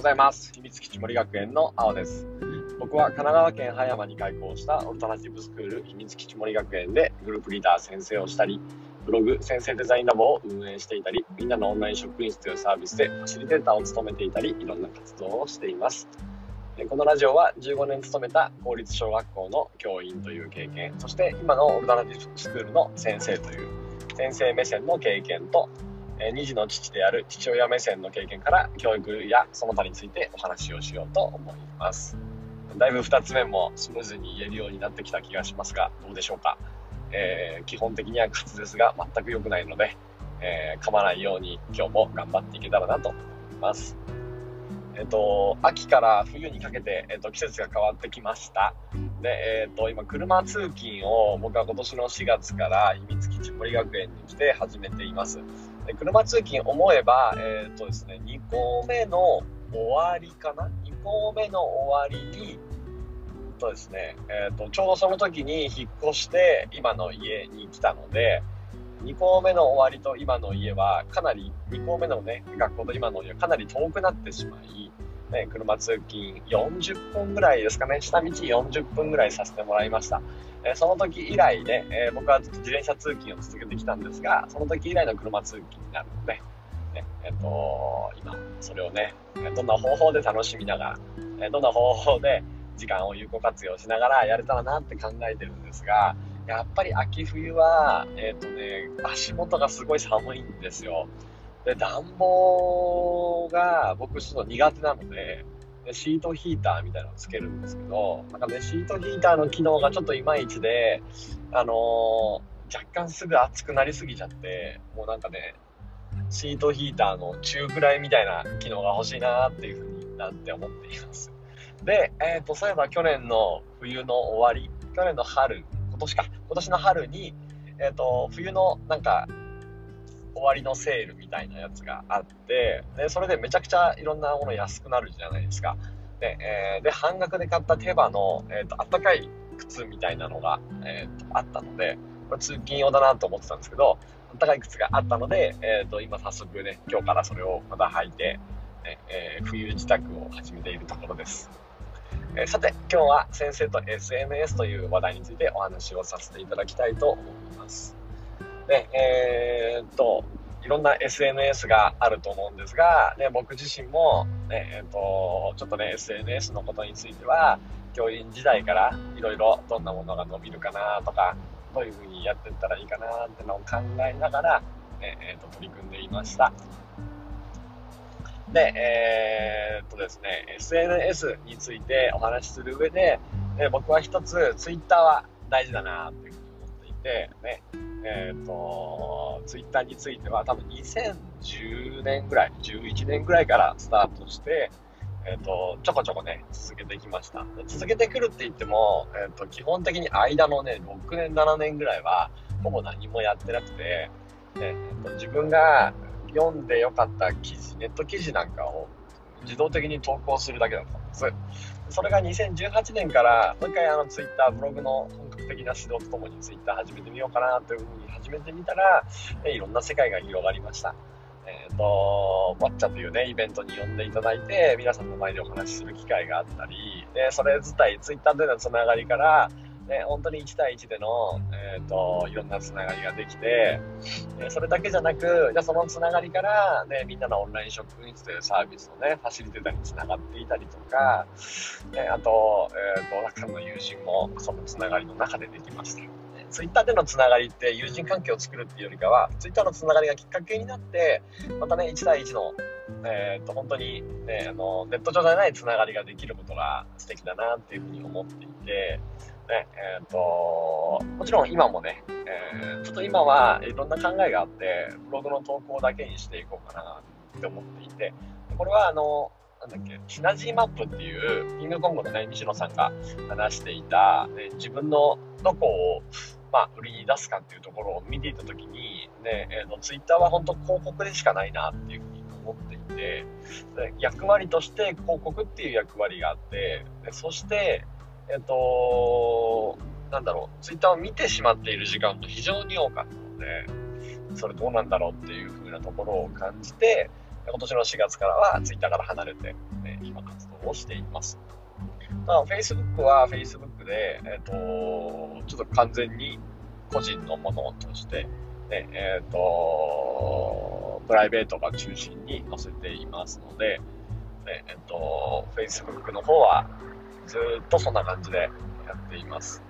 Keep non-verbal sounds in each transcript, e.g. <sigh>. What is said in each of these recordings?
ございます。秘密基地森学園の青です。僕は神奈川県葉山に開校したオルタナティブスクール秘密基地森学園でグループリーダー先生をしたり、ブログ先生デザインラボを運営していたり、みんなのオンライン職員室というサービスでファシリテーターを務めていたり、いろんな活動をしています。このラジオは15年勤めた公立小学校の教員という経験、そして今のオルタナティブスクールの先生という先生目線の経験と2児の父である父親目線の経験から教育やその他についてお話をしようと思います。だいぶ2つ目もスムーズに言えるようになってきた気がしますが、どうでしょうか？えー、基本的には滑舌が全く良くないので、えー、噛まないように今日も頑張っていけたらなと思います。えっ、と、秋から冬にかけて、えっ、と、季節が変わってきました。で、えっ、と、今、車通勤を僕は今年の4月から秘密基地森学園に来て始めています。車通勤思えば、えっ、とですね、2校目の終わりかな ?2 校目の終わりに、とですね、えっ、と、ちょうどその時に引っ越して今の家に来たので、2校目の終わりと今の家はかなり2校目のね学校と今の家はかなり遠くなってしまい、ね、車通勤40分ぐらいですかね下道40分ぐらいさせてもらいました、え、その時以来ね、え、僕は自転車通勤を続けてきたんですがその時以来の車通勤になるので、ねえーと、今それをねどんな方法で楽しみながら、えどんな方法で時間を有効活用しながらやれたらなって考えてるんですがやっぱり秋冬は、えっ、ー、とね、足元がすごい寒いんですよ。で、暖房が僕ちょっと苦手なの、でシートヒーターみたいなのをつけるんですけど、なんかね、シートヒーターの機能がちょっといまいちで、あのー、若干すぐ熱くなりすぎちゃって、もうなんかね、シートヒーターの中くらいみたいな機能が欲しいなっていうふうになって思っています。で、えっ、ー、と、そういえば去年の冬の終わり、去年の春今年か、今年の春に、えっ、ー、と、冬のなんか、終わりのセールみたいなやつがあって、で、それでめちゃくちゃいろんなもの安くなるじゃないですか。で、えー、で半額で買った手羽の、え、ー、と、あったかい靴みたいなのが、えっ、と、あったので、これ通勤用だなと思ってたんですけど、あったかい靴があったので、えっ、と、今早速ね、今日からそれをまた履いて、ねえ冬支度を始めているところです。えさて今日は先生と SNS という話題についてお話をさせていただきたいと思います。でえー、っといろんな SNS があると思うんですが、ね、僕自身も、ねえー、っとちょっとね SNS のことについては教員時代からいろいろどんなものが伸びるかなとかどういうふうにやっていったらいいかなってのを考えながら、ねえー、っと取り組んでいました。で、えー、っとですね、SNS についてお話しする上で、え僕は一つ、Twitter は大事だなっていうふうに思っていて、ね、えー、と、Twitter については多分2010年ぐらい、11年ぐらいからスタートして、えっ、と、ちょこちょこね、続けてきました。続けてくるって言っても、えっ、と、基本的に間のね、6年、7年ぐらいは、ほぼ何もやってなくて、えっと、自分が読んでよかった記事、ネット記事なんかを自動的に投稿するだけだったんです。それが2018年からもう一回あのツイッター、ブログの的な指導とともにツイッター始めてみようかなというふうに始めてみたら、えいろんな世界が広がりました。えっ、ー、と、抹茶というね、イベントに呼んでいただいて、皆さんの前でお話しする機会があったり、で、それ自体、ツイッターでのつながりから、ね、本当に1対1での、えーと、いろんなつながりができて、えそれだけじゃなく、じゃそのつながりから、ね、みんなのオンライン職員室というサービスのね、ファシリテーターにつながっていたりとか、ね、あと、えーと、中の友人もそのつながりの中でできました。ツイッターでのつながりって友人関係を作るっていうよりかは、ツイッターのつながりがきっかけになって、またね、1対1の、えー、と、本当に、ね、あの、ネット上じゃないつながりができることが素敵だなっていうふうに思っていて、ね、えっ、ー、と、もちろん今もね、えー、ちょっと今はいろんな考えがあって、ブログの投稿だけにしていこうかなって思っていて、これはあの、なんだっけ、シナジーマップっていう、キングコングのね、西野さんが話していた、ね、自分のどこを、まあ、売りに出すかっていうところを見ていたときに、ね、えー、ツイッターは本当広告でしかないなっていうふうに思っていて、役割として広告っていう役割があって、そして、えっと、なんだろう、ツイッターを見てしまっている時間も非常に多かったので、それどうなんだろうっていう風なところを感じて、今年の4月からは Twitter から離れて、ね、今活動をしています。まあ、Facebook は Facebook で、えっ、と、ちょっと完全に個人のものとして、ね、えっ、と、プライベートが中心に載せていますので、ね、えっ、と、Facebook の方はずっとそんな感じでやっています。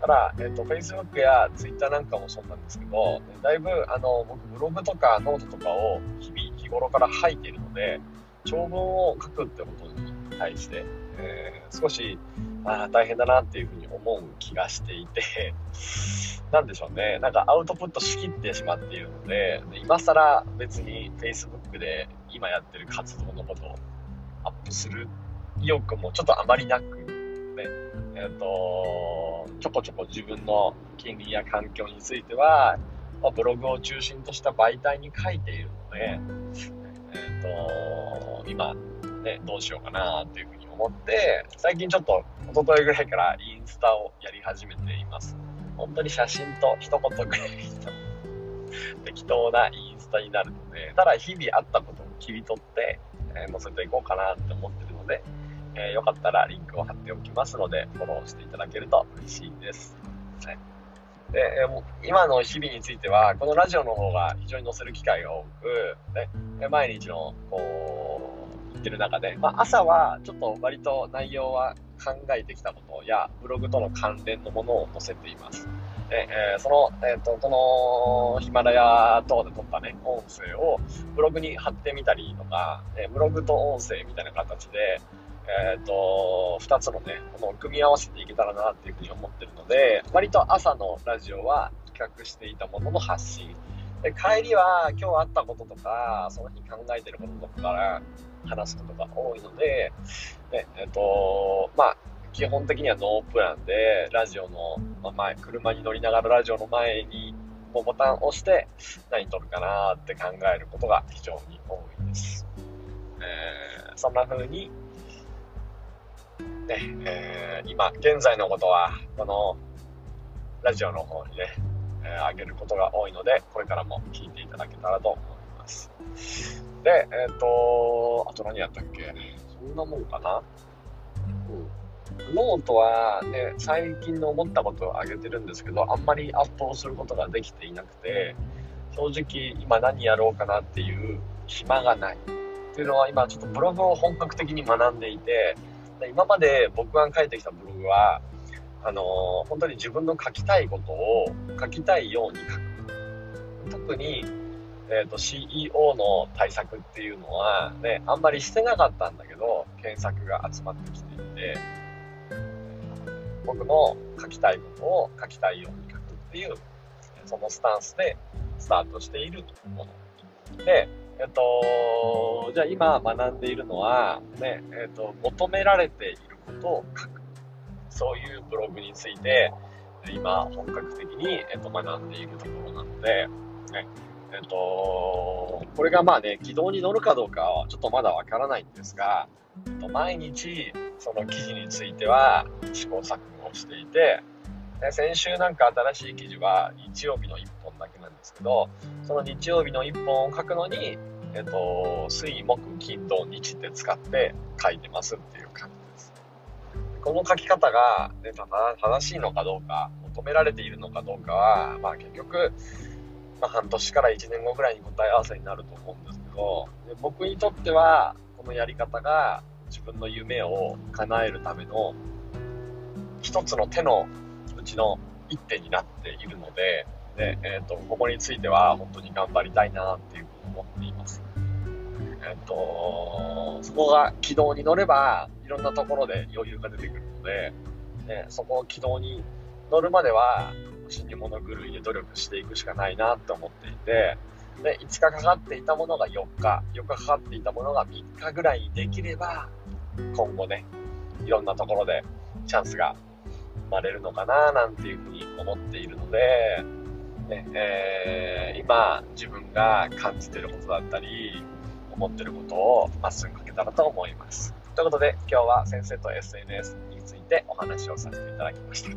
ただ、えっ、と、Facebook や Twitter なんかもそうなんですけど、だいぶ、あの、僕、ブログとかノートとかを日々、日頃から書いているので、長文を書くってことに対して、えー、少し、あ大変だなっていうふうに思う気がしていて、<laughs> なんでしょうね、なんかアウトプットしきってしまっているので、今更別に Facebook で今やってる活動のことをアップする意欲もちょっとあまりなく、ね、えっ、ー、と、ちょこちょこ自分の金利や環境については、まあ、ブログを中心とした媒体に書いているので、えっ、ー、と、今、ね、どうしようかなっていうふうに思って、最近ちょっと、一昨日ぐらいからインスタをやり始めています。本当に写真と一言ぐらいの <laughs> 適当なインスタになるので、ただ日々あったことを切り取って、えー、載せていこうかなって思ってるので、えー、よかったらリンクを貼っておきますので、フォローしていただけると嬉しいです。はい、で、えー、今の日々については、このラジオの方が非常に載せる機会が多く、ね、毎日の、こう、言ってる中で、まあ、朝はちょっと割と内容は考えてきたことや、ブログとの関連のものを載せています。えー、その、えっ、ー、と、このヒマラヤ等で撮ったね、音声をブログに貼ってみたりとか、えー、ブログと音声みたいな形で、えっ、ー、と、二つのね、この組み合わせていけたらなっていうふうに思ってるので、割と朝のラジオは企画していたものの発信。で、帰りは今日あったこととか、その日考えてることとかから話すことが多いので、ね、え、ー、と、まあ、基本的にはノープランで、ラジオの、まあ前、車に乗りながらラジオの前に、もうボタンを押して何撮るかなって考えることが非常に多いです。えー、そんな風にね、えー、今、現在のことは、この、ラジオの方にね、えー、げることが多いので、これからも聞いていただけたらと思います。で、えっ、ー、と、あと何やったっけ？そんなもんかな？うん。ノートはね、最近の思ったことを上げてるんですけど、あんまりアップをすることができていなくて、正直今何やろうかなっていう暇がない。っていうのは今ちょっとブログを本格的に学んでいて、今まで僕が書いてきたブログは、あのー、本当に自分の書きたいことを書きたいように書く。特に、えっ、ー、と、CEO の対策っていうのは、ね、あんまりしてなかったんだけど、検索が集まってきていて、僕の書きたいことを書きたいように書くっていう、そのスタンスでスタートしているもの。で、えっと、じゃあ今学んでいるのは、ね、えっと、求められていることを書く。そういうブログについて、今本格的に、えっと、学んでいるところなので、ね、えっと、これがまあね、軌道に乗るかどうかはちょっとまだわからないんですが、えっと、毎日その記事については試行錯誤をしていて、先週なんか新しい記事は日曜日の1本だけなんですけど、その日曜日の1本を書くのに、えっと、水、木、金、土、日って使って書いてますっていう感じです。この書き方が、ね、正しいのかどうか、求められているのかどうかは、まあ結局、まあ、半年から1年後ぐらいに答え合わせになると思うんですけど、で僕にとっては、このやり方が自分の夢を叶えるための一つの手のうちの一手になっているので、でえーと、ここについては本当に頑張りたいなっていう思っています。えっ、と、そこが軌道に乗れば、いろんなところで余裕が出てくるので、ね、そこを軌道に乗るまでは、死に物狂いで努力していくしかないなって思っていて、で、5日かかっていたものが4日、4日かかっていたものが3日ぐらいにできれば、今後ね、いろんなところでチャンスが生まれるのかななんていうふうに思っているので、ねえー、今自分が感じてることだったり思ってることをまっすぐかけたらと思います。ということで今日は先生と SNS についてお話をさせていただきました。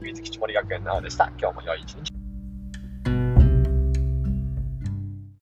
水木ちもり学園なのでした。今日も良い一日。